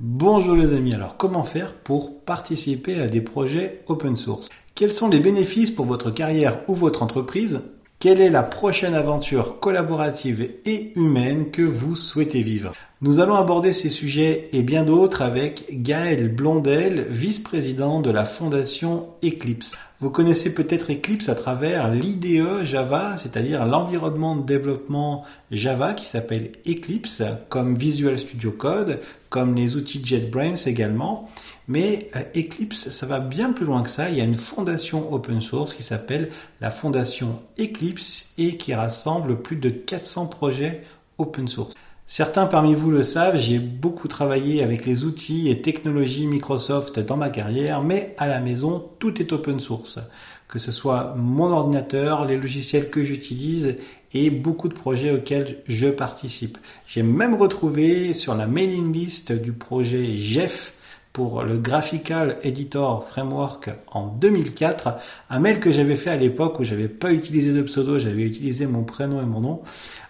Bonjour les amis, alors comment faire pour participer à des projets open source? Quels sont les bénéfices pour votre carrière ou votre entreprise? Quelle est la prochaine aventure collaborative et humaine que vous souhaitez vivre? Nous allons aborder ces sujets et bien d'autres avec Gaël Blondel, vice-président de la fondation Eclipse. Vous connaissez peut-être Eclipse à travers l'IDE Java, c'est-à-dire l'environnement de développement Java qui s'appelle Eclipse, comme Visual Studio Code, comme les outils JetBrains également. Mais euh, Eclipse, ça va bien plus loin que ça. Il y a une fondation open source qui s'appelle la fondation Eclipse et qui rassemble plus de 400 projets open source. Certains parmi vous le savent, j'ai beaucoup travaillé avec les outils et technologies Microsoft dans ma carrière, mais à la maison, tout est open source. Que ce soit mon ordinateur, les logiciels que j'utilise et beaucoup de projets auxquels je participe. J'ai même retrouvé sur la mailing list du projet Jeff pour le Graphical Editor Framework en 2004, un mail que j'avais fait à l'époque où j'avais pas utilisé de pseudo, j'avais utilisé mon prénom et mon nom.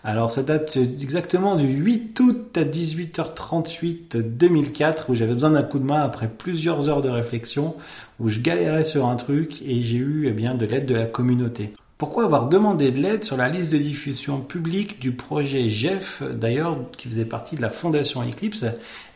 Alors ça date exactement du 8 août à 18h38 2004 où j'avais besoin d'un coup de main après plusieurs heures de réflexion où je galérais sur un truc et j'ai eu eh bien de l'aide de la communauté. Pourquoi avoir demandé de l'aide sur la liste de diffusion publique du projet Jeff, d'ailleurs, qui faisait partie de la fondation Eclipse?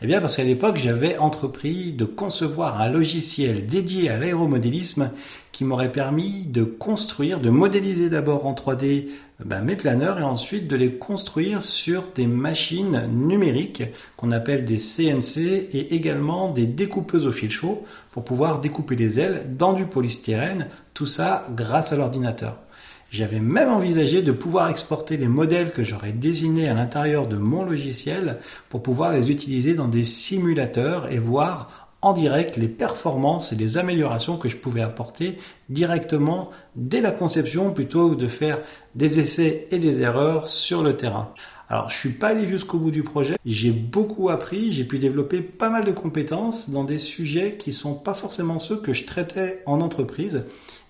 Eh bien, parce qu'à l'époque, j'avais entrepris de concevoir un logiciel dédié à l'aéromodélisme qui m'aurait permis de construire, de modéliser d'abord en 3D ben, mes planeurs et ensuite de les construire sur des machines numériques qu'on appelle des CNC et également des découpeuses au fil chaud pour pouvoir découper les ailes dans du polystyrène, tout ça grâce à l'ordinateur. J'avais même envisagé de pouvoir exporter les modèles que j'aurais désignés à l'intérieur de mon logiciel pour pouvoir les utiliser dans des simulateurs et voir en direct les performances et les améliorations que je pouvais apporter directement dès la conception plutôt que de faire des essais et des erreurs sur le terrain. Alors, je suis pas allé jusqu'au bout du projet. J'ai beaucoup appris. J'ai pu développer pas mal de compétences dans des sujets qui sont pas forcément ceux que je traitais en entreprise.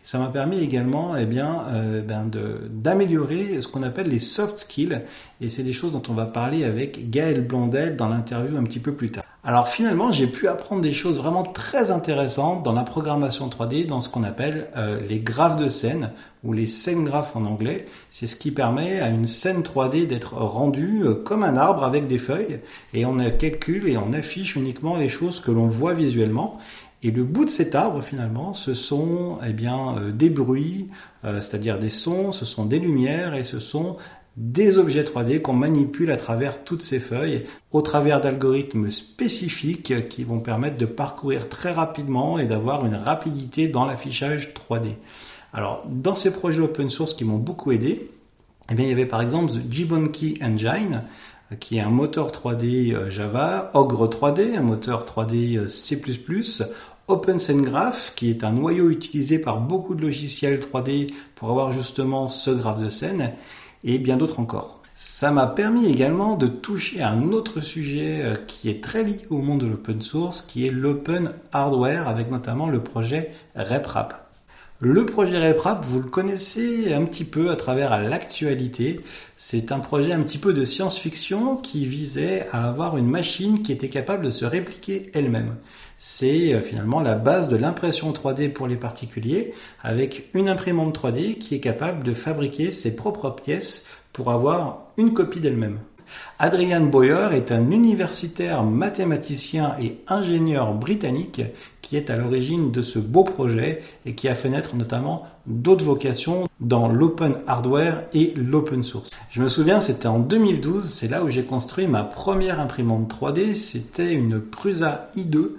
Ça m'a permis également eh bien, euh, ben d'améliorer ce qu'on appelle les soft skills. Et c'est des choses dont on va parler avec Gaël Blondel dans l'interview un petit peu plus tard. Alors finalement, j'ai pu apprendre des choses vraiment très intéressantes dans la programmation 3D, dans ce qu'on appelle euh, les graphes de scène ou les scènes graphes en anglais. C'est ce qui permet à une scène 3D d'être rendue euh, comme un arbre avec des feuilles et on calcule et on affiche uniquement les choses que l'on voit visuellement. Et le bout de cet arbre, finalement, ce sont eh bien, euh, des bruits, euh, c'est-à-dire des sons, ce sont des lumières et ce sont des objets 3D qu'on manipule à travers toutes ces feuilles, au travers d'algorithmes spécifiques qui vont permettre de parcourir très rapidement et d'avoir une rapidité dans l'affichage 3D. Alors, dans ces projets open source qui m'ont beaucoup aidé, eh bien, il y avait par exemple The Jibonki Engine, qui est un moteur 3D euh, Java, Ogre 3D, un moteur 3D C++, OpenSceneGraph, qui est un noyau utilisé par beaucoup de logiciels 3D pour avoir justement ce graphe de scène, et bien d'autres encore. Ça m'a permis également de toucher à un autre sujet euh, qui est très lié au monde de l'open source, qui est l'open hardware, avec notamment le projet RepRap. Le projet RepRap, vous le connaissez un petit peu à travers l'actualité. C'est un projet un petit peu de science-fiction qui visait à avoir une machine qui était capable de se répliquer elle-même. C'est euh, finalement la base de l'impression 3D pour les particuliers avec une imprimante 3D qui est capable de fabriquer ses propres pièces pour avoir une copie d'elle-même. Adrian Boyer est un universitaire mathématicien et ingénieur britannique qui est à l'origine de ce beau projet et qui a fait naître notamment d'autres vocations dans l'open hardware et l'open source. Je me souviens, c'était en 2012, c'est là où j'ai construit ma première imprimante 3D, c'était une Prusa i2 euh,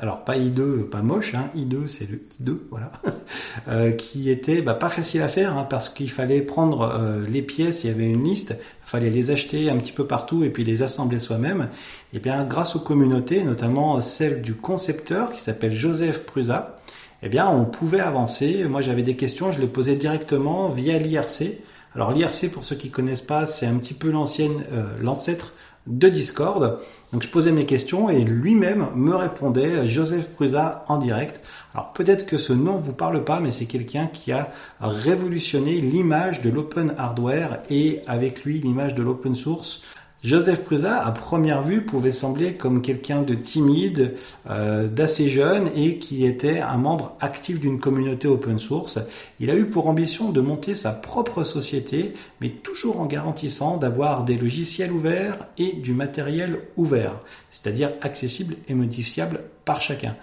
alors pas I2, pas moche, hein, I2 c'est le I2, voilà, euh, qui était bah, pas facile à faire hein, parce qu'il fallait prendre euh, les pièces, il y avait une liste, il fallait les acheter un petit peu partout et puis les assembler soi-même. Et bien grâce aux communautés, notamment celle du concepteur qui s'appelle Joseph Prusa, eh bien on pouvait avancer. Moi j'avais des questions, je les posais directement via l'IRC. Alors l'IRC pour ceux qui connaissent pas, c'est un petit peu l'ancienne, l'ancêtre de Discord. Donc je posais mes questions et lui-même me répondait, Joseph Prusa en direct. Alors peut-être que ce nom vous parle pas, mais c'est quelqu'un qui a révolutionné l'image de l'open hardware et avec lui l'image de l'open source Joseph Prusa, à première vue, pouvait sembler comme quelqu'un de timide, euh, d'assez jeune et qui était un membre actif d'une communauté open source. Il a eu pour ambition de monter sa propre société, mais toujours en garantissant d'avoir des logiciels ouverts et du matériel ouvert, c'est-à-dire accessible et modifiable par chacun.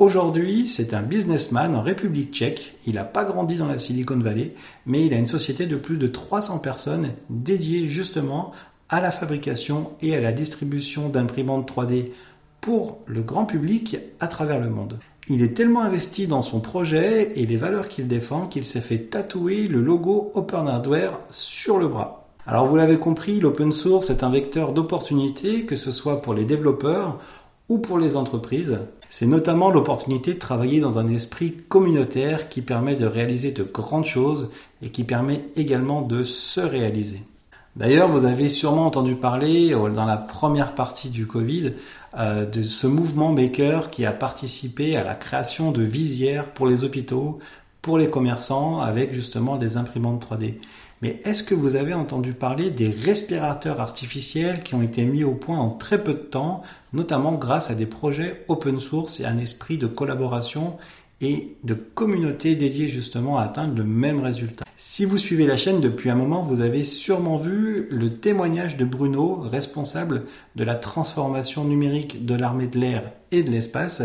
Aujourd'hui, c'est un businessman en République tchèque. Il n'a pas grandi dans la Silicon Valley, mais il a une société de plus de 300 personnes dédiée justement à la fabrication et à la distribution d'imprimantes 3D pour le grand public à travers le monde. Il est tellement investi dans son projet et les valeurs qu'il défend qu'il s'est fait tatouer le logo Open Hardware sur le bras. Alors vous l'avez compris, l'open source est un vecteur d'opportunité, que ce soit pour les développeurs ou pour les entreprises. C'est notamment l'opportunité de travailler dans un esprit communautaire qui permet de réaliser de grandes choses et qui permet également de se réaliser. D'ailleurs, vous avez sûrement entendu parler euh, dans la première partie du Covid euh, de ce mouvement Maker qui a participé à la création de visières pour les hôpitaux, pour les commerçants, avec justement des imprimantes 3D. Mais est-ce que vous avez entendu parler des respirateurs artificiels qui ont été mis au point en très peu de temps, notamment grâce à des projets open source et un esprit de collaboration et de communauté dédiée justement à atteindre le même résultat. Si vous suivez la chaîne depuis un moment, vous avez sûrement vu le témoignage de Bruno, responsable de la transformation numérique de l'armée de l'air et de l'espace,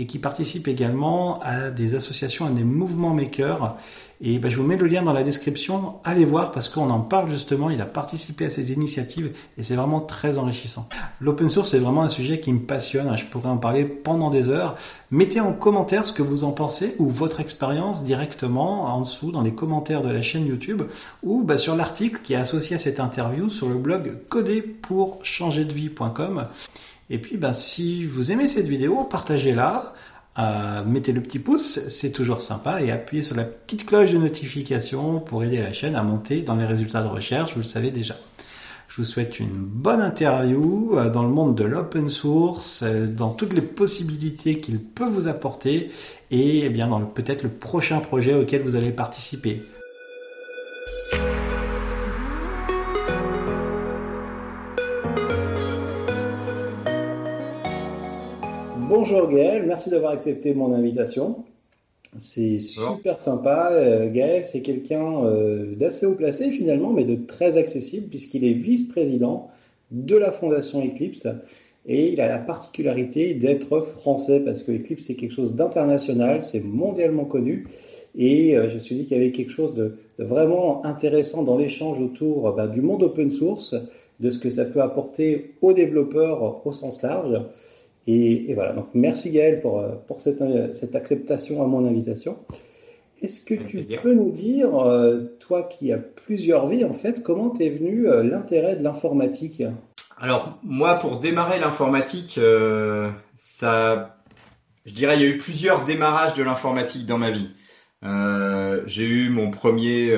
et qui participe également à des associations, à des mouvements makers et ben, je vous mets le lien dans la description. Allez voir parce qu'on en parle justement. Il a participé à ces initiatives et c'est vraiment très enrichissant. L'open source est vraiment un sujet qui me passionne. Je pourrais en parler pendant des heures. Mettez en commentaire ce que vous en pensez ou votre expérience directement en dessous dans les commentaires de la chaîne YouTube ou ben, sur l'article qui est associé à cette interview sur le blog coder-pour-changer-de-vie.com. Et puis, ben, si vous aimez cette vidéo, partagez-la. Euh, mettez le petit pouce, c'est toujours sympa, et appuyez sur la petite cloche de notification pour aider la chaîne à monter dans les résultats de recherche, vous le savez déjà. Je vous souhaite une bonne interview euh, dans le monde de l'open source, euh, dans toutes les possibilités qu'il peut vous apporter, et eh bien dans peut-être le prochain projet auquel vous allez participer. Bonjour Gaël, merci d'avoir accepté mon invitation. C'est super sympa. Euh, Gaël, c'est quelqu'un euh, d'assez haut placé finalement, mais de très accessible puisqu'il est vice-président de la Fondation Eclipse et il a la particularité d'être français parce que Eclipse c'est quelque chose d'international, c'est mondialement connu et euh, je me suis dit qu'il y avait quelque chose de, vraiment intéressant dans l'échange autour bah, du monde open source, de ce que ça peut apporter aux développeurs au sens large. Et, voilà, donc merci Gaël pour, euh, pour cette, euh, cette acceptation à mon invitation. Est-ce que tu peux nous dire, euh, toi qui as plusieurs vies, en fait, comment t'es venu l'intérêt de l'informatique? Alors, moi, pour démarrer l'informatique, ça, je dirais, il y a eu plusieurs démarrages de l'informatique dans ma vie. j'ai eu mon premier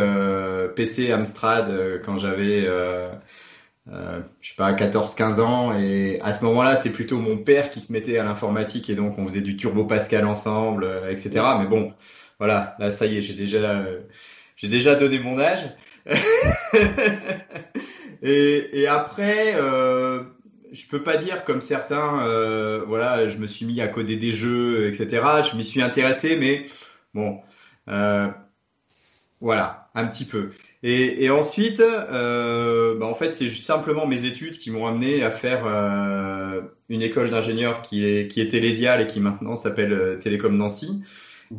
PC Amstrad quand j'avais euh, je sais pas, 14-15 ans. Et à ce moment-là, c'est plutôt mon père qui se mettait à l'informatique et donc on faisait du Turbo Pascal ensemble, euh, etc. Mais bon, voilà, là, ça y est, j'ai déjà, euh, j'ai déjà donné mon âge. et, et, après, euh, je peux pas dire comme certains, euh, voilà, je me suis mis à coder des jeux, etc. Je m'y suis intéressé, mais bon, voilà, un petit peu. Et, et ensuite, euh, bah en fait, c'est simplement mes études qui m'ont amené à faire euh, une école d'ingénieur qui est qui est télésiale et qui maintenant s'appelle euh, Télécom Nancy.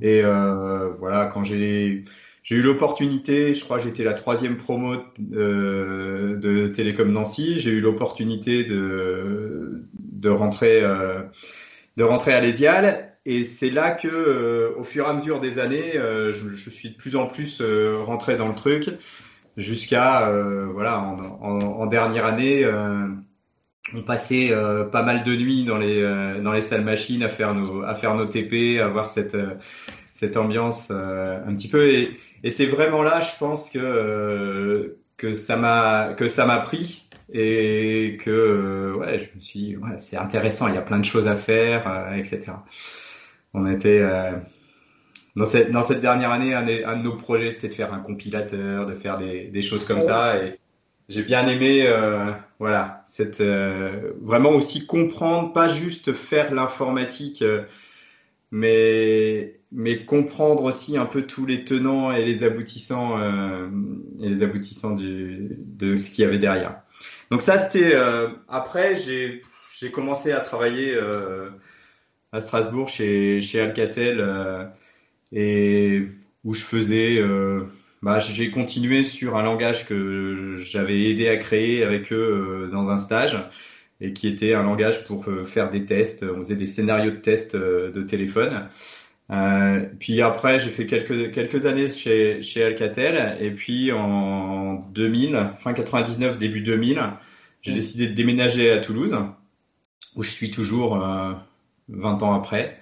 Et euh, voilà, quand j'ai j'ai eu l'opportunité, je crois j'étais la troisième promo de, de Télécom Nancy, j'ai eu l'opportunité de de rentrer euh, de rentrer à l'Esial et c'est là que, euh, au fur et à mesure des années, euh, je, je, suis de plus en plus euh, rentré dans le truc, jusqu'à voilà, en, en, en, dernière année, on passait pas mal de nuits dans les dans les salles machines à faire nos à faire nos TP, à avoir cette cette ambiance un petit peu. Et, et c'est vraiment là, je pense que que ça m'a que ça m'a pris et que ouais, je me suis dit, ouais, c'est intéressant, il y a plein de choses à faire, etc on était euh, dans cette dernière année, un, de nos projets, c'était de faire un compilateur, de faire des, choses comme ça. Et j'ai bien aimé, euh, voilà, cette euh, vraiment aussi comprendre, pas juste faire l'informatique, mais mais comprendre aussi un peu tous les tenants et les aboutissants et les aboutissants de ce qu'il y avait derrière. Donc ça, c'était après, j'ai commencé à travailler à Strasbourg chez chez Alcatel et où je faisais bah, j'ai continué sur un langage que j'avais aidé à créer avec eux euh, dans un stage et qui était un langage pour euh, faire des tests. On faisait des scénarios de tests euh, de téléphone. Euh, puis après, j'ai fait quelques, quelques années chez, chez Alcatel. Et puis en 2000, fin 99, début 2000, j'ai décidé de déménager à Toulouse, où je suis toujours euh, 20 ans après.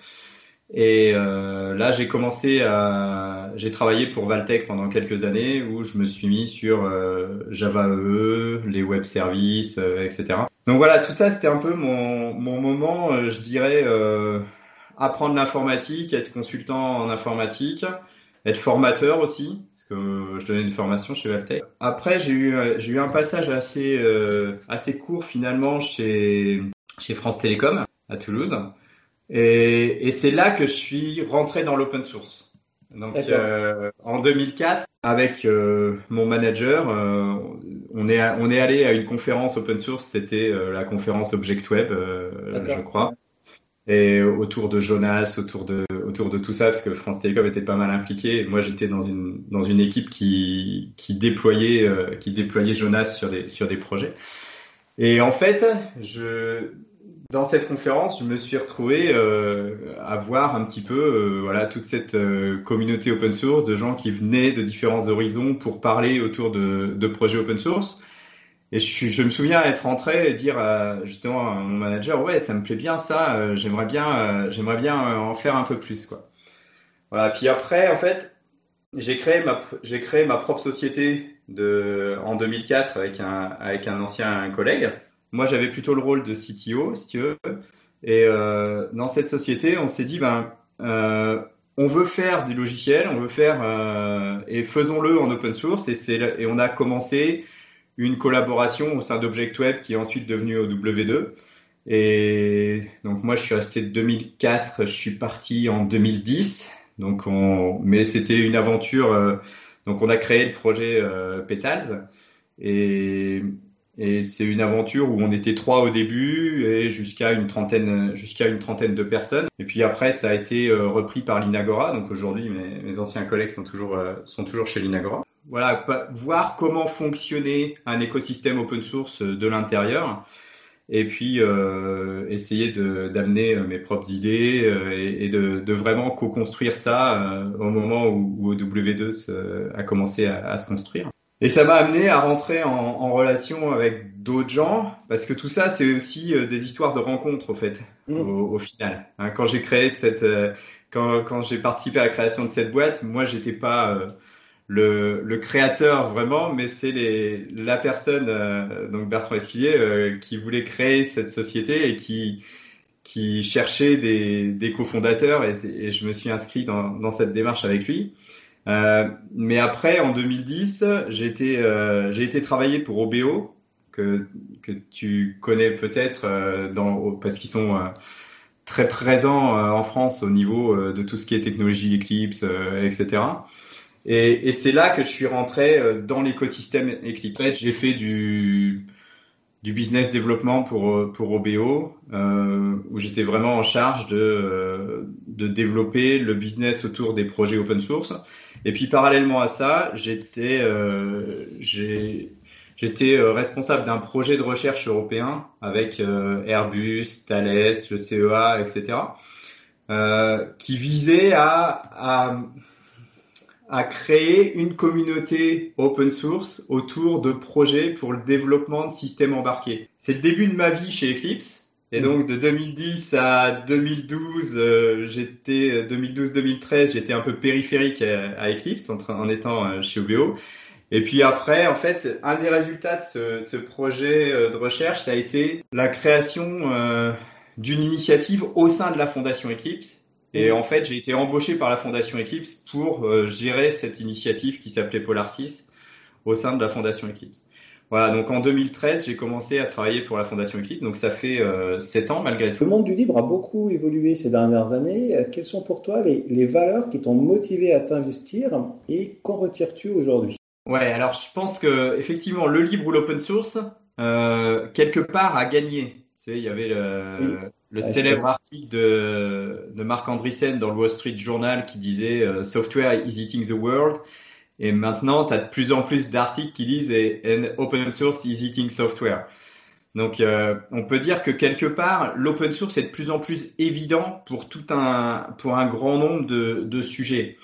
Et euh, là, j'ai commencé à, j'ai travaillé pour Valtech pendant quelques années où je me suis mis sur euh, Java EE, les web services, euh, etc. Donc voilà, tout ça, c'était un peu mon, mon moment, euh, je dirais, apprendre l'informatique, être consultant en informatique, être formateur aussi, parce que je donnais une formation chez Valtech. Après, j'ai eu, j'ai eu un passage assez, assez court finalement chez, chez France Télécom à Toulouse. Et, et c'est là que je suis rentré dans l'open source. Donc euh, en 2004, avec euh, mon manager, euh, on est on est allé à une conférence open source. C'était euh, la conférence Object Web, euh, je crois. Et autour de Jonas, autour de autour de tout ça, parce que France Télécom était pas mal impliqué. Moi, j'étais dans une dans une équipe qui qui déployait qui déployait Jonas sur des sur des projets. Et en fait, je dans cette conférence, je me suis retrouvé euh, à voir un petit peu euh, voilà toute cette euh, communauté open source de gens qui venaient de différents horizons pour parler autour de, projets open source. Et je, me souviens être rentré et dire justement à mon manager ouais ça me plaît bien ça, j'aimerais bien j'aimerais bien en faire un peu plus quoi. Voilà. Puis après en fait j'ai créé ma créé ma propre société en 2004 avec un avec un ancien collègue moi, j'avais plutôt le rôle de CTO, si tu veux. Et euh, dans cette société, on s'est dit, ben, euh, on veut faire du logiciel, on veut faire euh, et faisons-le en open source. Et, et on a commencé une collaboration au sein d'Object Web qui est ensuite devenue OW2. Et donc moi, je suis resté de 2004, je suis parti en 2010. Donc on, mais c'était une aventure. Donc on a créé le projet Petals et et c'est une aventure où on était trois au début et jusqu'à une trentaine, jusqu'à une trentaine de personnes. Et puis après, ça a été euh, repris par l'Inagora. Donc aujourd'hui, mes, anciens collègues sont toujours, euh, sont toujours chez l'Inagora. Voilà, voir comment fonctionnait un écosystème open source de l'intérieur. Et puis euh, essayer d'amener mes propres idées et, de, de, vraiment co-construire ça au moment où, où W2 a commencé à se construire. Et ça m'a amené à rentrer en, en relation avec d'autres gens, parce que tout ça, c'est aussi euh, des histoires de rencontres, au fait, mmh. au, au, final. Hein, quand j'ai créé cette, euh, quand, quand j'ai participé à la création de cette boîte, moi, j'étais pas euh, le, le, créateur vraiment, mais c'est les, la personne, donc Bertrand Esquillier, qui voulait créer cette société et qui, qui cherchait des, des cofondateurs, et, et, je me suis inscrit dans, dans cette démarche avec lui. Euh, mais après, en 2010, j'ai été, euh, j'ai été travailler pour OBO, que, que tu connais peut-être euh, parce qu'ils sont euh, très présents euh, en France au niveau de tout ce qui est technologie Eclipse, etc. Et, c'est là que je suis rentré dans l'écosystème Eclipse. J'ai fait du, du business développement pour, pour OBO, où j'étais vraiment en charge de, de développer le business autour des projets open source. Et puis parallèlement à ça, j'étais euh, j'étais euh, responsable d'un projet de recherche européen avec euh, Airbus, Thales, le CEA, etc., euh, qui visait à, à à créer une communauté open source autour de projets pour le développement de systèmes embarqués. C'est le début de ma vie chez Eclipse. Et mm. donc de 2010 à 2012, euh, j'étais 2012-2013, j'étais un peu périphérique à, à Eclipse en, en, étant euh, chez OBO. Et puis après, en fait, un des résultats de ce, de ce projet euh, de recherche, ça a été la création euh, d'une initiative au sein de la fondation Eclipse et en fait, j'ai été embauché par la Fondation Eclipse pour euh, gérer cette initiative qui s'appelait Polar 6 au sein de la Fondation Eclipse. Voilà, donc en 2013, j'ai commencé à travailler pour la Fondation Eclipse, donc ça fait euh, 7 ans malgré tout. Le monde du libre a beaucoup évolué ces dernières années. Euh, quelles sont pour toi les, les valeurs qui t'ont motivé à t'investir et qu'en retires-tu aujourd'hui? Ouais, alors je pense que effectivement le libre ou l'open source, euh, quelque part, a gagné. Tu sais, il y avait le, oui. le célèbre article de, de Marc Andreessen dans le Wall Street Journal qui disait euh, Software is eating the world. Et maintenant, tu as de plus en plus d'articles qui disent and open source is eating software. Donc, euh, on peut dire que quelque part, l'open source est de plus en plus évident pour tout un, pour un grand nombre de, de sujets.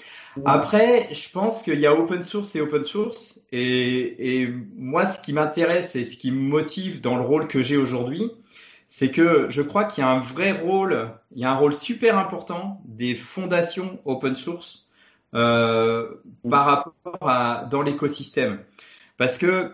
Après, je pense qu'il y a open source et open source. Et, et moi, ce qui m'intéresse et ce qui me motive dans le rôle que j'ai aujourd'hui, c'est que je crois qu'il y a un vrai rôle, il y a un rôle super important des fondations open source euh, par rapport à dans l'écosystème. Parce que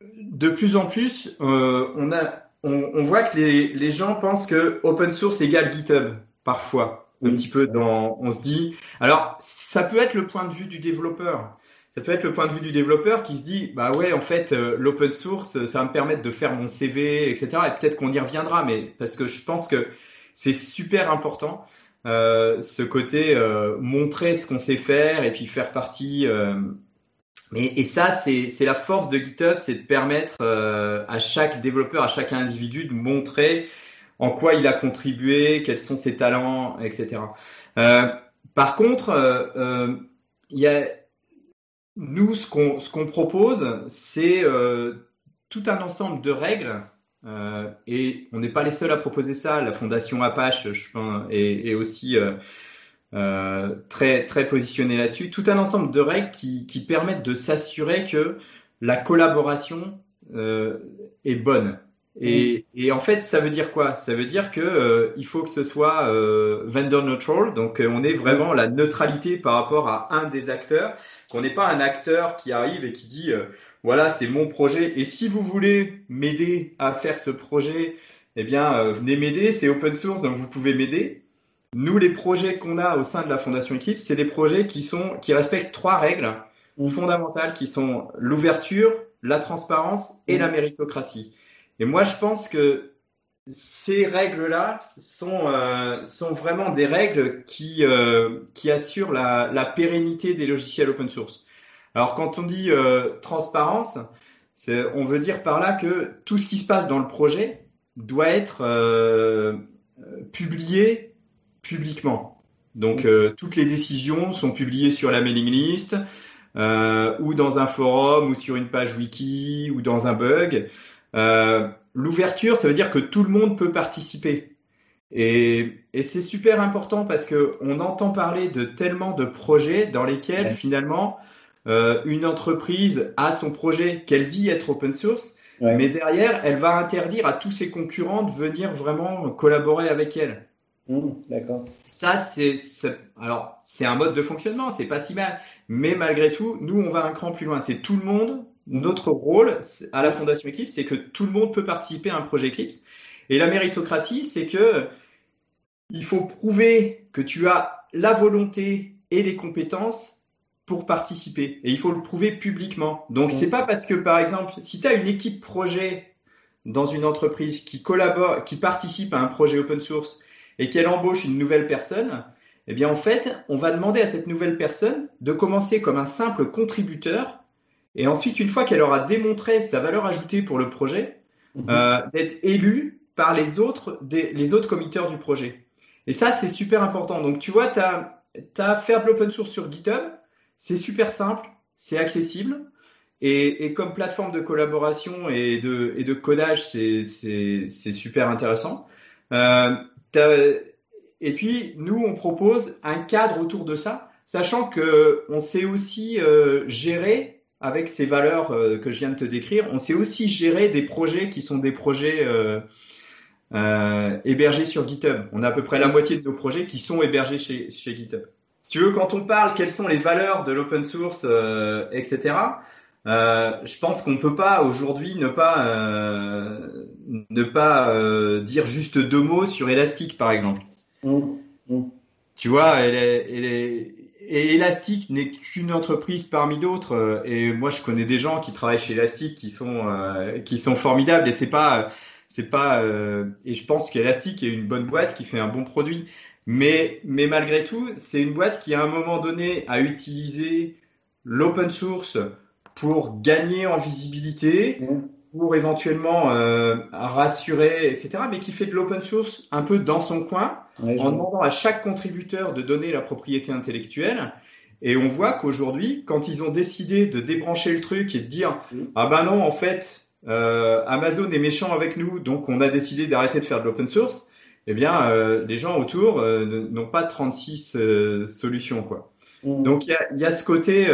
de plus en plus, euh, on, a, on, on, voit que les, les, gens pensent que open source égale GitHub parfois. Un petit peu dans, on se dit. Alors, ça peut être le point de vue du développeur. Ça peut être le point de vue du développeur qui se dit, bah ouais, en fait, euh, l'open source, ça va me permettre de faire mon CV, etc. Et peut-être qu'on y reviendra, mais parce que je pense que c'est super important. Euh, ce côté euh, montrer ce qu'on sait faire et puis faire partie. Euh, mais, et ça, c'est la force de GitHub, c'est de permettre euh, à chaque développeur, à chaque individu de montrer en quoi il a contribué, quels sont ses talents, etc. par contre, il y a nous, ce qu'on ce qu'on propose, c'est tout un ensemble de règles euh, et on n'est pas les seuls à proposer ça. La fondation Apache je pense, est, est aussi euh, euh, très, très positionnée là-dessus. Tout un ensemble de règles qui, qui permettent de s'assurer que la collaboration euh, est bonne. Et, et, en fait, ça veut dire quoi? Ça veut dire que euh, il faut que ce soit euh, vendor neutral, donc on est vraiment la neutralité par rapport à un des acteurs, qu'on n'est pas un acteur qui arrive et qui dit voilà, c'est mon projet. Et si vous voulez m'aider à faire ce projet, eh bien, euh, venez m'aider. C'est open source, donc vous pouvez m'aider. Nous, les projets qu'on a au sein de la Fondation Équipe, c'est des projets qui sont, qui respectent trois règles fondamentales qui sont l'ouverture, la transparence et mmh. la méritocratie. Et moi, je pense que ces règles-là sont, euh, sont vraiment des règles qui, euh, qui assurent la, la pérennité des logiciels open source. Alors quand on dit euh, transparence, on veut dire par là que tout ce qui se passe dans le projet doit être publié publiquement. Donc toutes les décisions sont publiées sur la mailing list ou dans un forum ou sur une page wiki ou dans un bug. Euh, l'ouverture, ça veut dire que tout le monde peut participer. Et, et c'est super important parce que on entend parler de tellement de projets dans lesquels ouais. finalement euh, une entreprise a son projet qu'elle dit être open source, ouais. mais derrière, elle va interdire à tous ses concurrents de venir vraiment collaborer avec elle. Mmh, D'accord. Ça, c'est alors c'est un mode de fonctionnement, c'est pas si mal, mais malgré tout, nous, on va un cran plus loin. C'est tout le monde. Notre rôle à la Fondation Eclipse, c'est que tout le monde peut participer à un projet Eclipse. Et la méritocratie, c'est que il faut prouver que tu as la volonté et les compétences pour participer. Et il faut le prouver publiquement. Donc, c'est pas parce que, par exemple, si tu as une équipe projet dans une entreprise qui collabore, qui participe à un projet open source et qu'elle embauche une nouvelle personne, eh bien, en fait, on va demander à cette nouvelle personne de commencer comme un simple contributeur et ensuite, une fois qu'elle aura démontré sa valeur ajoutée pour le projet, mmh. euh, d'être élue par les autres, des, les autres committeurs du projet. Et ça, c'est super important. Donc, tu vois, tu as, as faire de l'open source sur GitHub, c'est super simple, c'est accessible. Et, et, comme plateforme de collaboration et de, et de codage, c'est super intéressant. Euh, et puis, nous, on propose un cadre autour de ça, sachant que on sait aussi euh, gérer avec ces valeurs euh, que je viens de te décrire, on sait aussi gérer des projets qui sont des projets euh, euh, hébergés sur GitHub. On a à peu près la moitié de nos projets qui sont hébergés chez, chez GitHub tu veux, quand on parle quelles sont les valeurs de l'open source, etc., euh, je pense qu'on ne peut pas aujourd'hui ne pas, euh, ne pas euh, dire juste deux mots sur Elastic, par exemple. Mmh, mmh. Tu vois, elle est, elle est, et, Elastic n'est qu'une entreprise parmi d'autres. Et moi, je connais des gens qui travaillent chez Elastic qui sont qui sont formidables. Et c'est pas c'est pas et je pense qu'Elastic est une bonne boîte qui fait un bon produit. Mais mais malgré tout, c'est une boîte qui à un moment donné a utilisé l'open source pour gagner en visibilité, pour éventuellement euh, rassurer, etc., mais qui fait de l'open source un peu dans son coin, en demandant à chaque contributeur de donner la propriété intellectuelle. Et on voit qu'aujourd'hui, quand ils ont décidé de débrancher le truc et de dire mmh. ah ben non, en fait, euh, Amazon est méchant avec nous, donc on a décidé d'arrêter de faire de l'open source. Eh bien, euh, les gens autour n'ont pas 36 solutions, quoi. Mmh. Donc il y a, y a, ce côté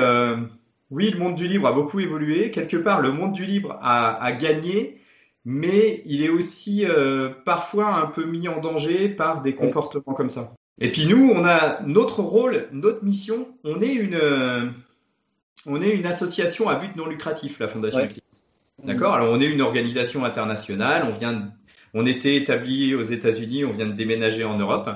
oui, le monde du livre a beaucoup évolué. Quelque part, le monde du livre a, gagné, mais il est aussi euh, parfois un peu mis en danger par des comportements comme ça. Et puis nous, on a notre rôle, notre mission. On est une, euh, on est une association à but non lucratif, la Fondation Eclipse. D'accord? Alors on est une organisation internationale. On vient, on était établi aux États-Unis. On vient de déménager en Europe.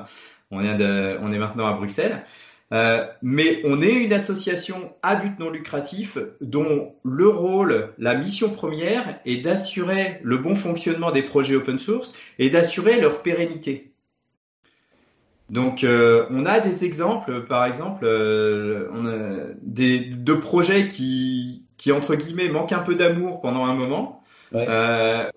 On, de, on est maintenant à Bruxelles. Euh, mais on est une association à but non lucratif dont le rôle, la mission première est d'assurer le bon fonctionnement des projets open source et d'assurer leur pérennité. Donc euh, on a des exemples, par exemple, euh, on a des, de projets qui, qui, entre guillemets, manquent un peu d'amour pendant un moment.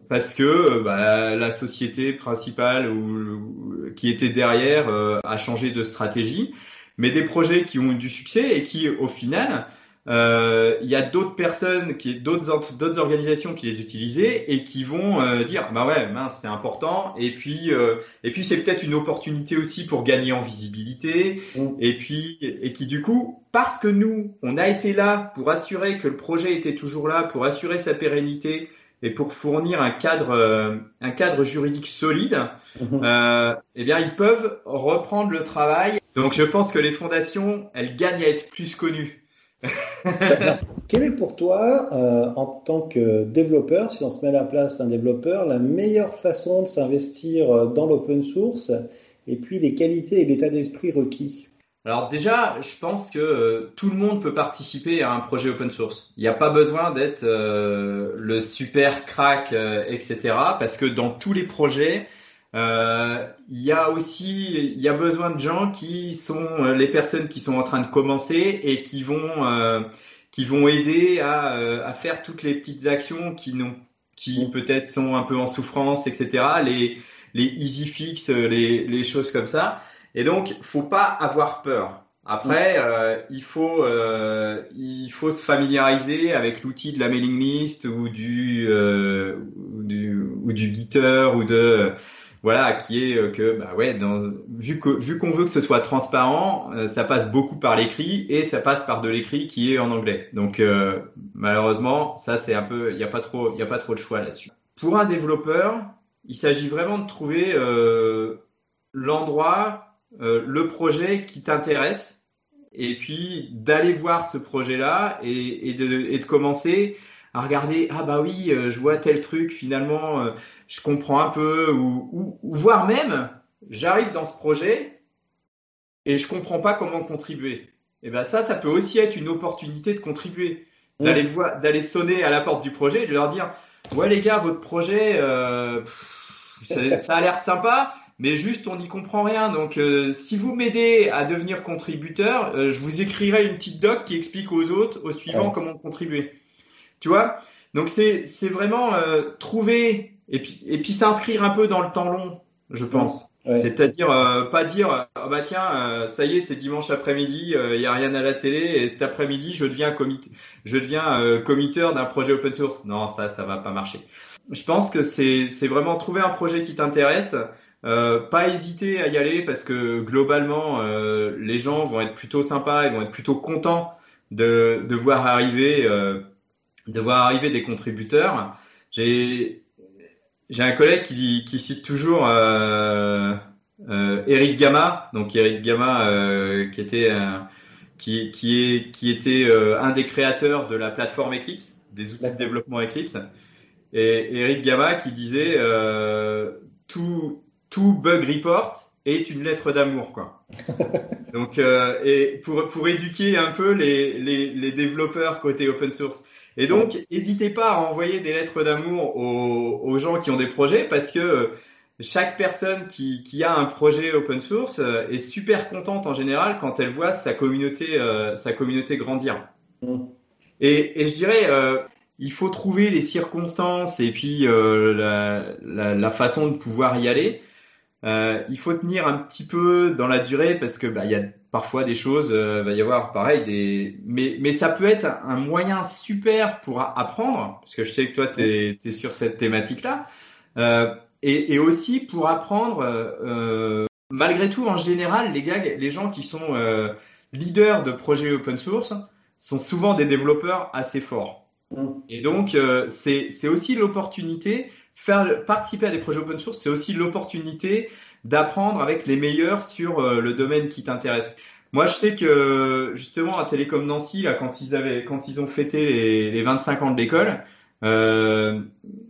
parce que bah, la société principale ou, qui était derrière a changé de stratégie mais des projets qui ont eu du succès et qui, au final, euh, il y a d'autres personnes, qui, d'autres, d'autres organisations qui les utilisaient et qui vont euh, dire, bah ouais, mince, c'est important. Et puis, euh, et puis c'est peut-être une opportunité aussi pour gagner en visibilité. Mm. Et puis, et qui du coup, parce que nous, on a été là pour assurer que le projet était toujours là, pour assurer sa pérennité et pour fournir un cadre, un cadre juridique solide, mm-hmm. eh bien, ils peuvent reprendre le travail donc je pense que les fondations, elles gagnent à être plus connues. Quelle est pour toi, euh, en tant que développeur, si on se met à la place d'un développeur, la meilleure façon de s'investir euh, dans l'open source et puis les qualités et l'état d'esprit requis? Alors déjà, je pense que euh, tout le monde peut participer à un projet open source. Il n'y a pas besoin d'être le super crack, etc. Parce que dans tous les projets, euh, il y a aussi, il y a besoin de gens qui sont euh, les personnes qui sont en train de commencer et qui vont, euh, qui vont aider à, à, faire toutes les petites actions qui n'ont, qui peut-être sont un peu en souffrance, etc. Les, les easy fix, les, les choses comme ça. Et donc, faut pas avoir peur. Après, euh, il faut euh, il faut se familiariser avec l'outil de la mailing list ou du euh, ou du ou du Gitter ou de voilà, qui est euh, que, bah ouais, dans, vu que vu qu'on veut que ce soit transparent, euh, ça passe beaucoup par l'écrit et ça passe par de l'écrit qui est en anglais. Donc euh, malheureusement, ça c'est un peu, il n'y a pas trop, il y a pas trop de choix là-dessus. Pour un développeur, il s'agit vraiment de trouver l'endroit, le projet qui t'intéresse et puis d'aller voir ce projet-là et, et, de, et de commencer à regarder ah bah oui euh, je vois tel truc finalement euh, je comprends un peu ou, ou, voire même j'arrive dans ce projet et je comprends pas comment contribuer et ben ça ça peut aussi être une opportunité de contribuer d'aller voir d'aller sonner à la porte du projet et de leur dire ouais les gars votre projet euh, ça, a l'air sympa mais juste on n'y comprend rien. Donc si vous m'aidez à devenir contributeur, je vous écrirai une petite doc qui explique aux autres, aux suivants, comment contribuer. Tu vois? Donc c'est vraiment euh, trouver et puis et puis s'inscrire un peu dans le temps long, je pense. C'est-à-dire euh, pas dire ah bah tiens euh, ça y est c'est dimanche après-midi il y a rien à la télé et cet après-midi je deviens commit je deviens committeur d'un projet open source. Non ça ça va pas marcher. Je pense que c'est c'est vraiment trouver un projet qui t'intéresse. Pas hésiter à y aller parce que globalement les gens vont être plutôt sympas, ils vont être plutôt contents de, de voir arriver de voir arriver des contributeurs. J'ai j'ai un collègue qui, qui cite toujours euh, euh, Eric Gamma, donc Eric Gamma euh, qui était qui, qui, est, qui était euh, un des créateurs de la plateforme Eclipse, des outils de développement Eclipse, et Eric Gamma qui disait euh, tout, tout bug report est une lettre d'amour, quoi. Donc, euh, et pour, pour éduquer un peu les, les, les développeurs côté open source. Et donc, n'hésitez pas à envoyer des lettres d'amour aux, aux, gens qui ont des projets parce que chaque personne qui, qui a un projet open source euh, est super contente en général quand elle voit sa communauté, euh, sa communauté grandir. Mm. Et, et, je dirais, euh, il faut trouver les circonstances et puis euh, la, la, la, façon de pouvoir y aller. Euh, il faut tenir un petit peu dans la durée parce que bah, il y a parfois des choses, euh, va y avoir pareil des, mais mais ça peut être un moyen super pour apprendre parce que je sais que toi tu es, sur cette thématique là euh, et, et, aussi pour apprendre euh, malgré tout en général les gars les gens qui sont leaders de projets open source sont souvent des développeurs assez forts. Et donc, euh, c'est aussi l'opportunité, faire participer à des projets open source, c'est aussi l'opportunité d'apprendre avec les meilleurs sur euh, le domaine qui t'intéresse. Moi, je sais que justement à Télécom Nancy, là, quand ils avaient, quand ils ont fêté les, les 25 ans de l'école, euh,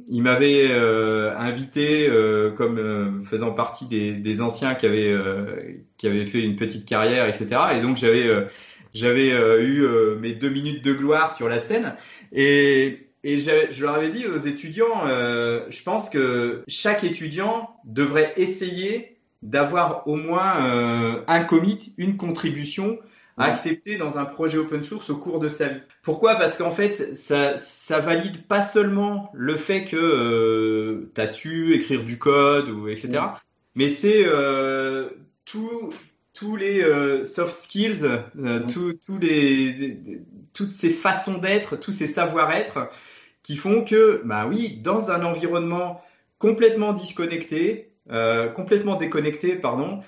ils m'avaient euh, invité euh, comme faisant partie des, des anciens qui avaient qui avaient fait une petite carrière, etc. Et donc j'avais j'avais eu mes deux minutes de gloire sur la scène. Et, et je, leur avais dit aux étudiants, euh, je pense que chaque étudiant devrait essayer d'avoir au moins euh, un commit, une contribution à accepter dans un projet open source au cours de sa vie. Pourquoi? Parce qu'en fait, ça, ça valide pas seulement le fait que euh, tu as su écrire du code ou etc. Mais c'est euh, tout, tous les euh, soft skills, euh, les, toutes ces façons d'être, tous ces savoir-être qui font que, bah oui, dans un environnement complètement disconnecté, euh, complètement déconnecté, pardon,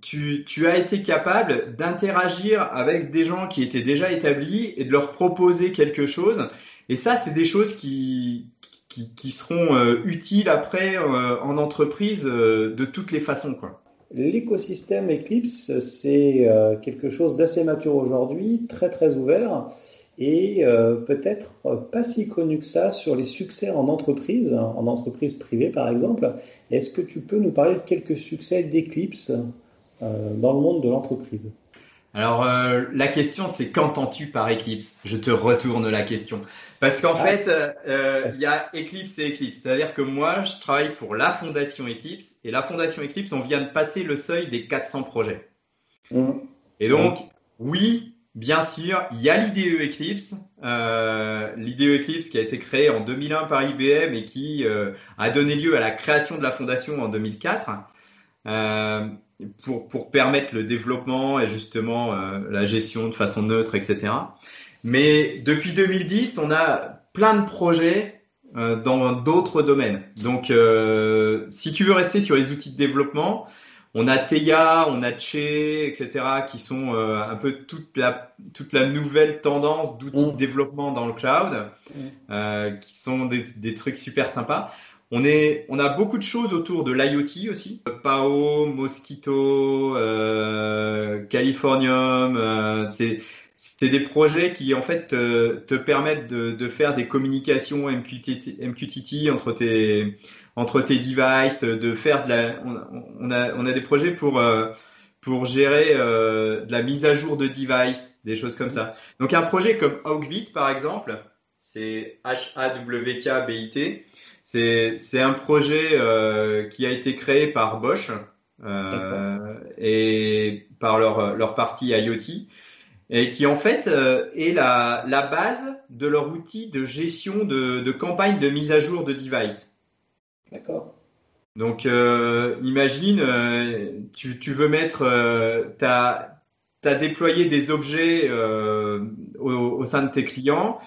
tu, tu, as été capable d'interagir avec des gens qui étaient déjà établis et de leur proposer quelque chose. Et ça, c'est des choses qui, qui, qui seront utiles après en entreprise de toutes les façons, quoi. L'écosystème Eclipse, c'est euh, quelque chose d'assez mature aujourd'hui, très très ouvert et euh, peut-être pas si connu que ça sur les succès en entreprise, en entreprise privée par exemple. Est-ce que tu peux nous parler de quelques succès d'Eclipse euh, dans le monde de l'entreprise? Alors euh, la question c'est qu'entends-tu par Eclipse Je te retourne la question. Parce qu'en ah. fait, euh, il y a Eclipse et Eclipse. C'est-à-dire que moi, je travaille pour la fondation Eclipse et la fondation Eclipse, on vient de passer le seuil des 400 projets. Mmh. Et donc, oui, bien sûr, il y a l'IDE Eclipse, euh, l'IDE Eclipse qui a été créée en 2001 par IBM et qui euh, a donné lieu à la création de la fondation en 2004. Pour, pour permettre le développement et justement euh, la gestion de façon neutre, etc. Mais depuis 2010, on a plein de projets euh, dans d'autres domaines. Donc, euh, si tu veux rester sur les outils de développement, on a Teia, on a Che, etc., qui sont un peu toute la, toute la nouvelle tendance d'outils de mmh. développement dans le cloud, mmh. qui sont des, des trucs super sympas. On, a beaucoup de choses autour de l'IoT aussi. Pao, Mosquito, euh, Californium, euh, c'est des projets qui en fait te, te permettent de, faire des communications MQTT, MQTT entre tes entre tes devices, de faire de la on, a on a des projets pour euh, pour gérer de la mise à jour de devices, des choses comme ça. Donc un projet comme Hawkbit par exemple, c'est H A W K B I T c'est un projet euh, qui a été créé par Bosch euh, et par leur, leur partie IoT et qui en fait euh, est la, la base de leur outil de gestion de, de campagne de mise à jour de device. D'accord. Donc imagine, tu, tu, veux mettre, tu as, déployé des objets au, au, sein de tes clients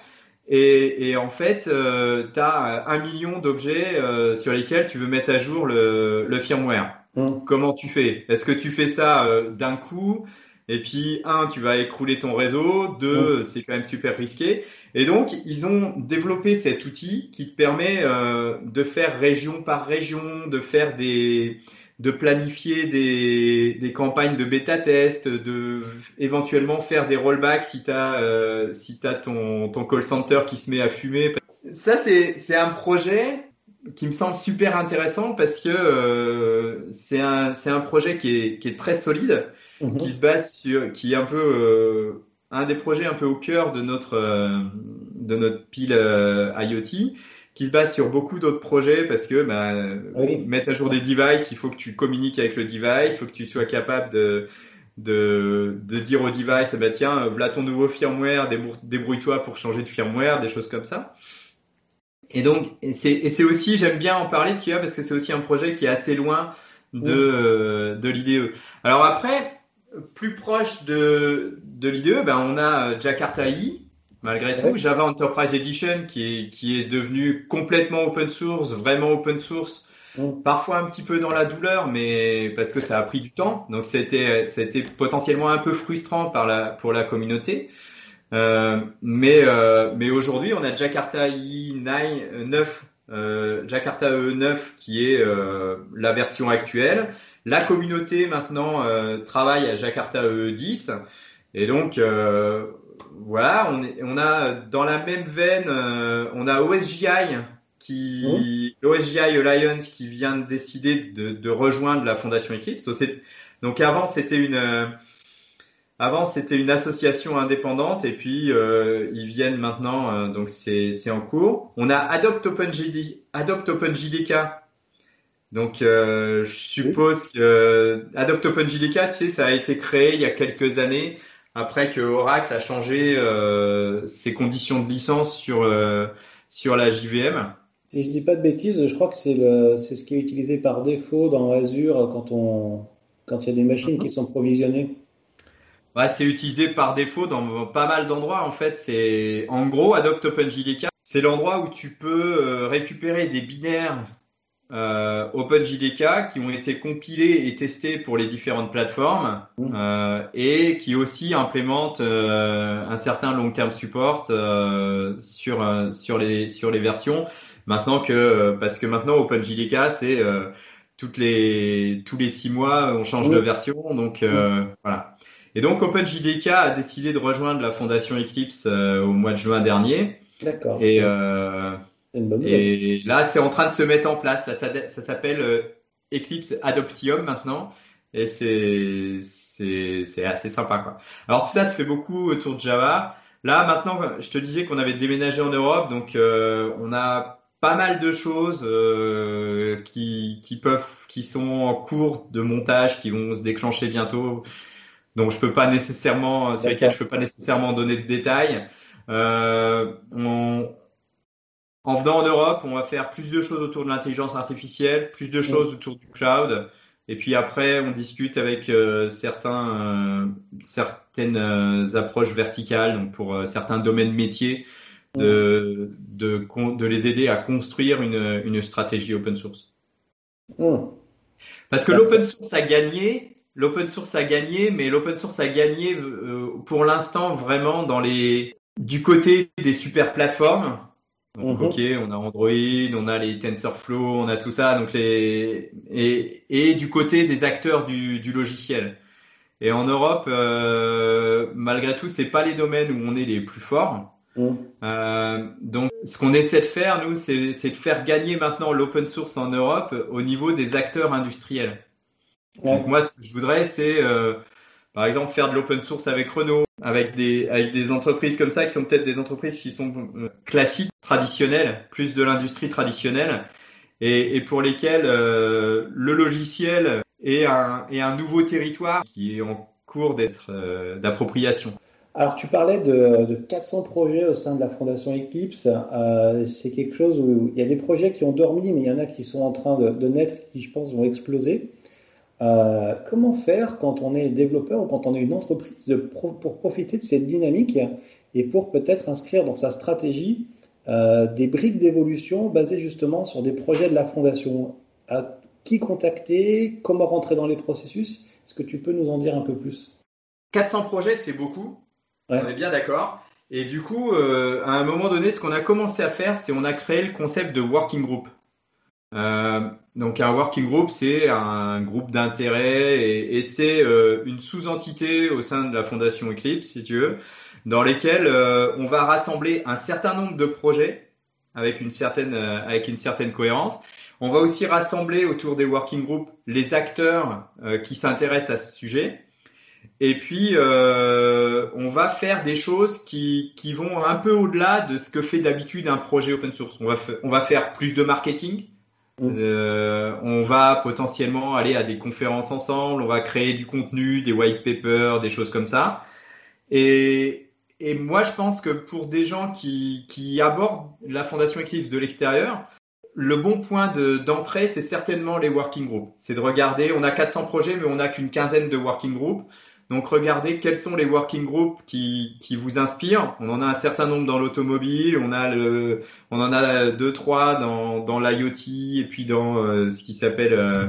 et, et en fait, euh, tu as un million d'objets euh, sur lesquels tu veux mettre à jour le, le firmware. Mmh. Comment tu fais? Est-ce que tu fais ça euh, d'un coup? Et puis, un, tu vas écrouler ton réseau. Deux, mmh. c'est quand même super risqué. Et donc, ils ont développé cet outil qui te permet euh, de faire région par région, de faire des, de planifier des, des campagnes de bêta test, de éventuellement faire des rollbacks si tu as, euh, si as ton, ton call center qui se met à fumer. Ça, c'est un projet qui me semble super intéressant parce que c'est un, un projet qui est, qui est très solide, mhm. qui se base sur, qui est un peu un des projets un peu au cœur de notre, de notre pile IoT qui se base sur beaucoup d'autres projets parce que bah, mettre à jour des devices, il faut que tu communiques avec le device, il faut que tu sois capable de, de, de dire au device, bah, tiens, voilà ton nouveau firmware, débrouille-toi pour changer de firmware, des choses comme ça. Et donc, et c'est aussi, j'aime bien en parler, tu vois, parce que c'est aussi un projet qui est assez loin de, de l'IDE. Alors après, plus proche de, de l'IDE, ben, on a Jakarta I, malgré tout. Java Enterprise Edition qui est, qui est devenu complètement open source, vraiment open source, parfois un petit peu dans la douleur, mais parce que ça a pris du temps. Donc c'était, c'était potentiellement un peu frustrant par la, pour la communauté. Euh, mais euh, mais aujourd'hui, on a Jakarta i9, 9, euh, Jakarta E9 qui est euh, la version actuelle. La communauté maintenant euh, travaille à Jakarta E10. Et donc, euh, voilà, on, est, on a dans la même veine, euh, on a OSGI qui, mmh. OSGI Alliance qui vient de décider de, de rejoindre la fondation Eclipse. Donc avant c'était une, euh, avant c'était une association indépendante et puis euh, ils viennent maintenant, donc c'est c'est en cours. On a Adopt OpenJD, Adopt OpenJDK. Donc je suppose que Adopt OpenJDK, tu sais, ça a été créé il y a quelques années après que Oracle a changé euh, ses conditions de licence sur, euh, sur la JVM. Si je dis pas de bêtises, je crois que c'est ce qui est utilisé par défaut dans Azure quand on, quand il y a des machines mhm. qui sont provisionnées. Ouais, c'est utilisé par défaut dans pas mal d'endroits. En fait, c'est en gros Adopt OpenJDK. C'est l'endroit où tu peux euh, récupérer des binaires euh, OpenJDK qui ont été compilés et testés pour les différentes plateformes mmh. euh, et qui aussi implémentent euh, un certain long term support euh, sur euh, sur les sur les versions. Maintenant que parce que maintenant OpenJDK c'est toutes les tous les six mois on change de version donc mmh. voilà. Et donc OpenJDK a décidé de rejoindre la fondation Eclipse au mois de juin dernier. D'accord. Et et là, c'est en train de se mettre en place. Ça, ça, s'appelle euh, Eclipse Adoptium maintenant. Et c'est, assez sympa, quoi. Alors, tout ça se fait beaucoup autour de Java. Là, maintenant, je te disais qu'on avait déménagé en Europe, donc euh, on a pas mal de choses euh, qui, qui peuvent, qui sont en cours de montage, qui vont se déclencher bientôt. Donc, je peux pas nécessairement, sur lesquels je peux pas nécessairement donner de détails. Euh, on, en venant en Europe, on va faire plus de choses autour de l'intelligence artificielle, plus de choses autour du cloud. Et puis après, on discute avec euh, certains, euh, certaines euh, approches verticales, donc pour certains domaines métiers, de, de, de, les aider à construire une, une stratégie open source. Parce que l'open source a gagné, l'open source a gagné, mais l'open source a gagné pour l'instant vraiment dans les du côté des super plateformes donc, mhm. ok, on a Android, on a les TensorFlow, on a tout ça. Donc les et, et du côté des acteurs du, du logiciel. Et en Europe, euh, malgré tout, c'est pas les domaines où on est les plus forts. Mhm. Euh, donc, ce qu'on essaie de faire, nous, c'est de faire gagner maintenant l'open source en Europe au niveau des acteurs industriels. Donc moi, ce que je voudrais, c'est euh, par exemple, faire de l'open source avec Renault, avec des, entreprises comme ça, qui sont peut-être des entreprises qui sont euh, classiques, traditionnelles, plus de l'industrie traditionnelle, et, pour lesquelles euh, le logiciel est un, nouveau territoire qui est en cours d'être euh, d'appropriation. Alors, tu parlais de, de, 400 projets au sein de la Fondation Eclipse. C'est quelque chose où il y a des projets qui ont dormi, mais il y en a qui sont en train de, de naître, qui, je pense, vont exploser. Euh, comment faire quand on est développeur ou quand on est une entreprise de pour profiter de cette dynamique et pour peut-être inscrire dans sa stratégie euh, des briques d'évolution basées justement sur des projets de la fondation? À qui contacter? Comment rentrer dans les processus? Est-ce que tu peux nous en dire un peu plus? 400 projets, c'est beaucoup. On est bien d'accord. Et du coup, euh, à un moment donné, ce qu'on a commencé à faire, c'est on a créé le concept de working group. Euh, donc un working group, c'est un groupe d'intérêt et, c'est euh, une sous-entité au sein de la fondation Eclipse, si tu veux, dans lesquelles euh, on va rassembler un certain nombre de projets avec une certaine, avec une certaine cohérence. On va aussi rassembler autour des working groups les acteurs qui s'intéressent à ce sujet. Et puis, on va faire des choses qui, qui vont un peu au-delà de ce que fait d'habitude un projet open source. On va, on va faire plus de marketing. Mmh. Euh, on va potentiellement aller à des conférences ensemble. On va créer du contenu, des white papers, des choses comme ça. Et, et moi, je pense que pour des gens qui, qui abordent la Fondation Eclipse de l'extérieur, le bon point d'entrée, c'est certainement les working groups. C'est de regarder, on a 400 projets, mais on n'a qu'une quinzaine de working groups. Donc regardez quels sont les working groups qui, qui vous inspirent. On en a un certain nombre dans l'automobile, on a le, on en a deux trois dans, dans l'IoT et puis dans euh, ce qui s'appelle euh,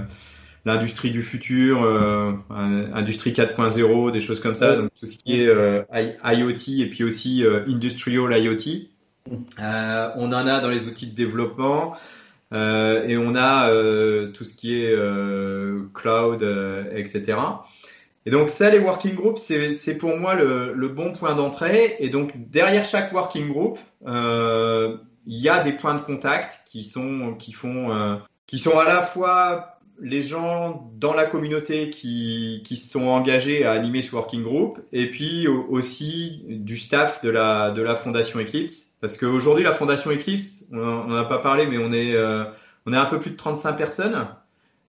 l'industrie du futur, euh, industrie 4.0, des choses comme ça. Donc tout ce qui est IoT et puis aussi industrial IoT. on en a dans les outils de développement. et on a tout ce qui est cloud, etc. Et donc ça, les working groups, c'est pour moi le, le, bon point d'entrée. Et donc derrière chaque working group, euh, il y a des points de contact qui sont qui font euh, qui sont à la fois les gens dans la communauté qui, qui sont engagés à animer ce working group et puis aussi du staff de la de la fondation Eclipse parce qu'aujourd'hui la fondation Eclipse on n'en a pas parlé mais on est euh, on est un peu plus de 35 personnes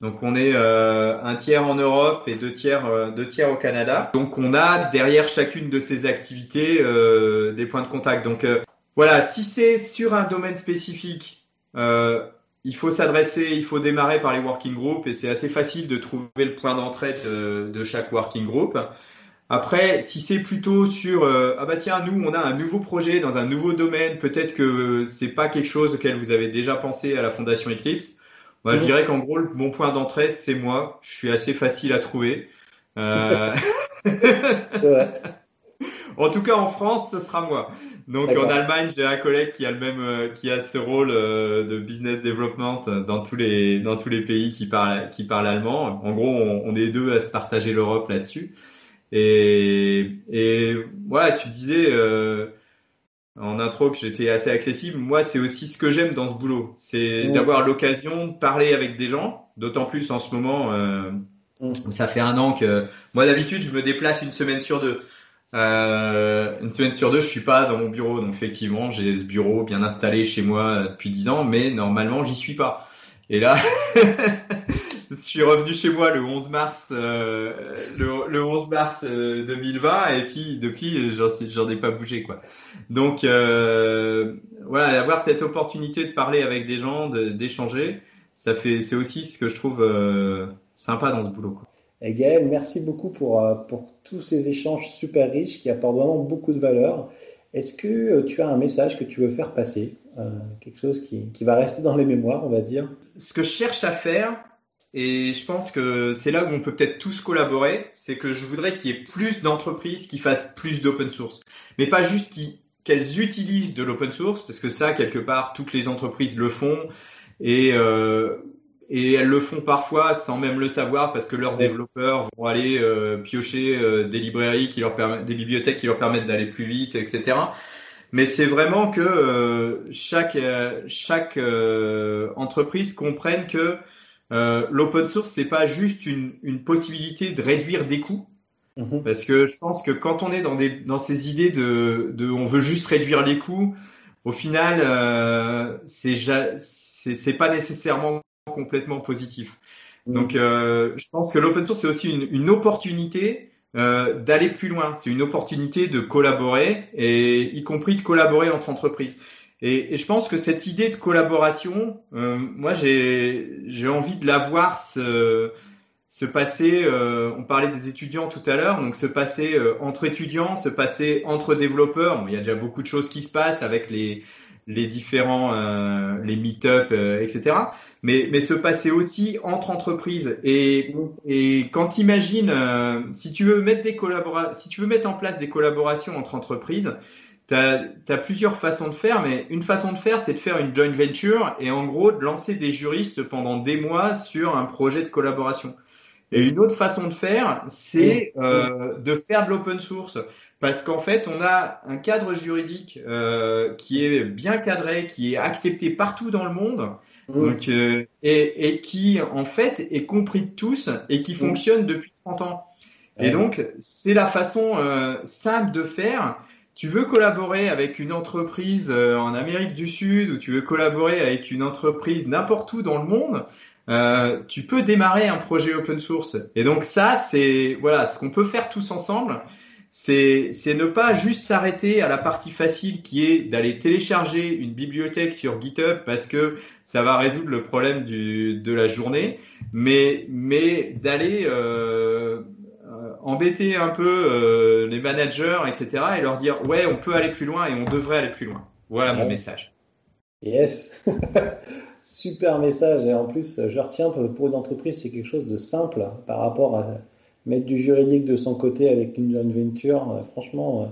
donc on est euh, un tiers en Europe et deux tiers, euh, deux tiers au Canada. Donc on a derrière chacune de ces activités euh, des points de contact. Donc voilà, si c'est sur un domaine spécifique, il faut s'adresser, il faut démarrer par les working groups et c'est assez facile de trouver le point d'entrée de, de, chaque working group. Après, si c'est plutôt sur ah bah tiens nous on a un nouveau projet dans un nouveau domaine, peut-être que c'est pas quelque chose auquel vous avez déjà pensé à la Fondation Eclipse. Je dirais qu'en gros, mon point d'entrée, c'est moi. Je suis assez facile à trouver. Euh... en tout cas, en France, ce sera moi. Donc, en Allemagne, j'ai un collègue qui a le même, euh, qui a ce rôle euh, de business development dans tous les, dans tous les pays qui parlent, qui parlent allemand. En gros, on, on est deux à se partager l'Europe là-dessus. Et, et voilà, tu disais. Euh, en intro que j'étais assez accessible. Moi, c'est aussi ce que j'aime dans ce boulot, c'est d'avoir l'occasion de parler avec des gens, d'autant plus en ce moment. Euh, Ça fait un an que moi d'habitude je me déplace une semaine sur deux. Euh, une semaine sur deux, je suis pas dans mon bureau, donc effectivement j'ai ce bureau bien installé chez moi depuis dix ans, mais normalement j'y suis pas. Et là, je suis revenu chez moi le 11 mars, euh, le, le, 11 mars 2020, euh, et puis depuis, j'en ai pas bougé quoi. Donc euh, voilà, avoir cette opportunité de parler avec des gens, d'échanger, ça fait, c'est aussi ce que je trouve euh, sympa dans ce boulot. Quoi. Et Gaël, merci beaucoup pour, pour tous ces échanges super riches qui apportent vraiment beaucoup de valeur. Est-ce que tu as un message que tu veux faire passer? Euh, quelque chose qui, qui, va rester dans les mémoires, on va dire? Ce que je cherche à faire, et je pense que c'est là où on peut peut-être tous collaborer, c'est que je voudrais qu'il y ait plus d'entreprises qui fassent plus d'open source, mais pas juste qu'elles utilisent de l'open source, parce que ça, quelque part, toutes les entreprises le font, et, euh, et elles le font parfois sans même le savoir, parce que leurs développeurs vont aller euh, piocher euh, des librairies qui leur permettent, des bibliothèques qui leur permettent d'aller plus vite, etc mais c'est vraiment que euh, chaque euh, chaque euh, entreprise comprenne que l'open source c'est pas juste une, une possibilité de réduire des coûts mhm. parce que je pense que quand on est dans des dans ces idées de, de on veut juste réduire les coûts au final euh, c'est pas nécessairement complètement positif mhm. donc je pense que l'open source c'est aussi une, une opportunité euh, d'aller plus loin. C'est une opportunité de collaborer et y compris de collaborer entre entreprises. Et, et je pense que cette idée de collaboration, euh, moi j'ai j'ai envie de la voir se se passer. Euh, on parlait des étudiants tout à l'heure, donc se passer euh, entre étudiants, se passer entre développeurs. il y a déjà beaucoup de choses qui se passent avec les les différents les meet-up, etc mais, mais se passer aussi entre entreprises. Et, et quand tu imagines, euh, si tu veux mettre des collabora si tu veux mettre en place des collaborations entre entreprises, tu as, plusieurs façons de faire, mais une façon de faire, c'est de faire une joint venture et en gros de lancer des juristes pendant des mois sur un projet de collaboration. Et une autre façon de faire, c'est euh, de faire de l'open source parce qu'en fait, on a un cadre juridique euh, qui est bien cadré, qui est accepté partout dans le monde, mmh. donc, euh, et, et, qui en fait est compris de tous et qui mmh. fonctionne depuis 30 ans. Et donc, c'est la façon euh, simple de faire. Tu veux collaborer avec une entreprise euh, en Amérique du Sud ou tu veux collaborer avec une entreprise n'importe où dans le monde, euh, tu peux démarrer un projet open source. Et donc ça, c'est voilà, ce qu'on peut faire tous ensemble, c'est ne pas juste s'arrêter à la partie facile qui est d'aller télécharger une bibliothèque sur GitHub parce que ça va résoudre le problème du, de la journée, mais mais d'aller euh, embêter un peu euh, les managers, etc., et leur dire ouais, on peut aller plus loin et on devrait aller plus loin. Voilà mon message. Yes, super message. Et en plus, je retiens pour une entreprise, c'est quelque chose de simple par rapport à mettre du juridique de son côté avec une joint venture. Euh, franchement, euh,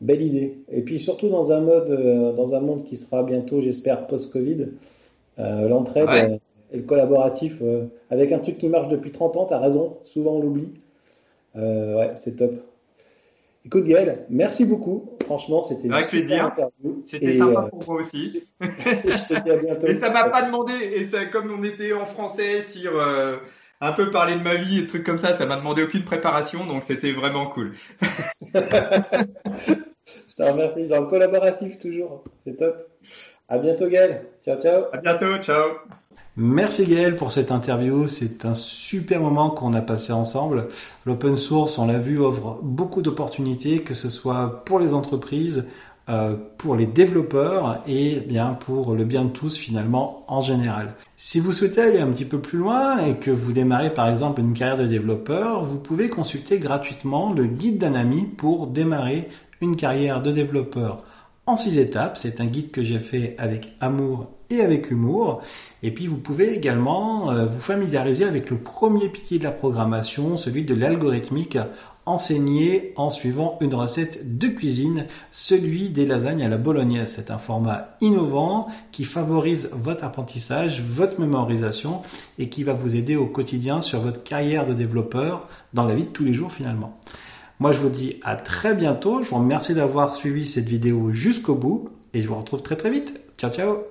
belle idée. Et puis surtout dans un mode, dans un monde qui sera bientôt, j'espère, post-Covid, l'entraide et le collaboratif avec un truc qui marche depuis 30 ans. tu as raison, souvent on l'oublie. Euh, ouais, c'est top. Écoute Gaël, merci beaucoup. Franchement, c'était avec plaisir. C'était sympa euh, pour moi aussi. je te dis à bientôt. Et ça m'a pas demandé, et ça, comme on était en français sur euh, un peu parler de ma vie et trucs comme ça, ça m'a demandé aucune préparation, donc c'était vraiment cool. je te remercie. Dans le collaboratif toujours, c'est top. À bientôt Gaël. Ciao ciao. À bientôt. Ciao. Merci Gaël pour cette interview. C'est un super moment qu'on a passé ensemble. L'open source, on l'a vu, offre beaucoup d'opportunités, que ce soit pour les entreprises, euh, pour les développeurs et bien pour le bien de tous finalement en général. Si vous souhaitez aller un petit peu plus loin et que vous démarrez par exemple une carrière de développeur, vous pouvez consulter gratuitement le guide d'un ami pour démarrer une carrière de développeur en six étapes. C'est un guide que j'ai fait avec amour et avec humour. Et puis vous pouvez également euh, vous familiariser avec le premier pilier de la programmation, celui de l'algorithmique enseigné en suivant une recette de cuisine, celui des lasagnes à la bolognaise. C'est un format innovant qui favorise votre apprentissage, votre mémorisation et qui va vous aider au quotidien sur votre carrière de développeur dans la vie de tous les jours finalement. Moi je vous dis à très bientôt, je vous remercie d'avoir suivi cette vidéo jusqu'au bout et je vous retrouve très très vite. Ciao ciao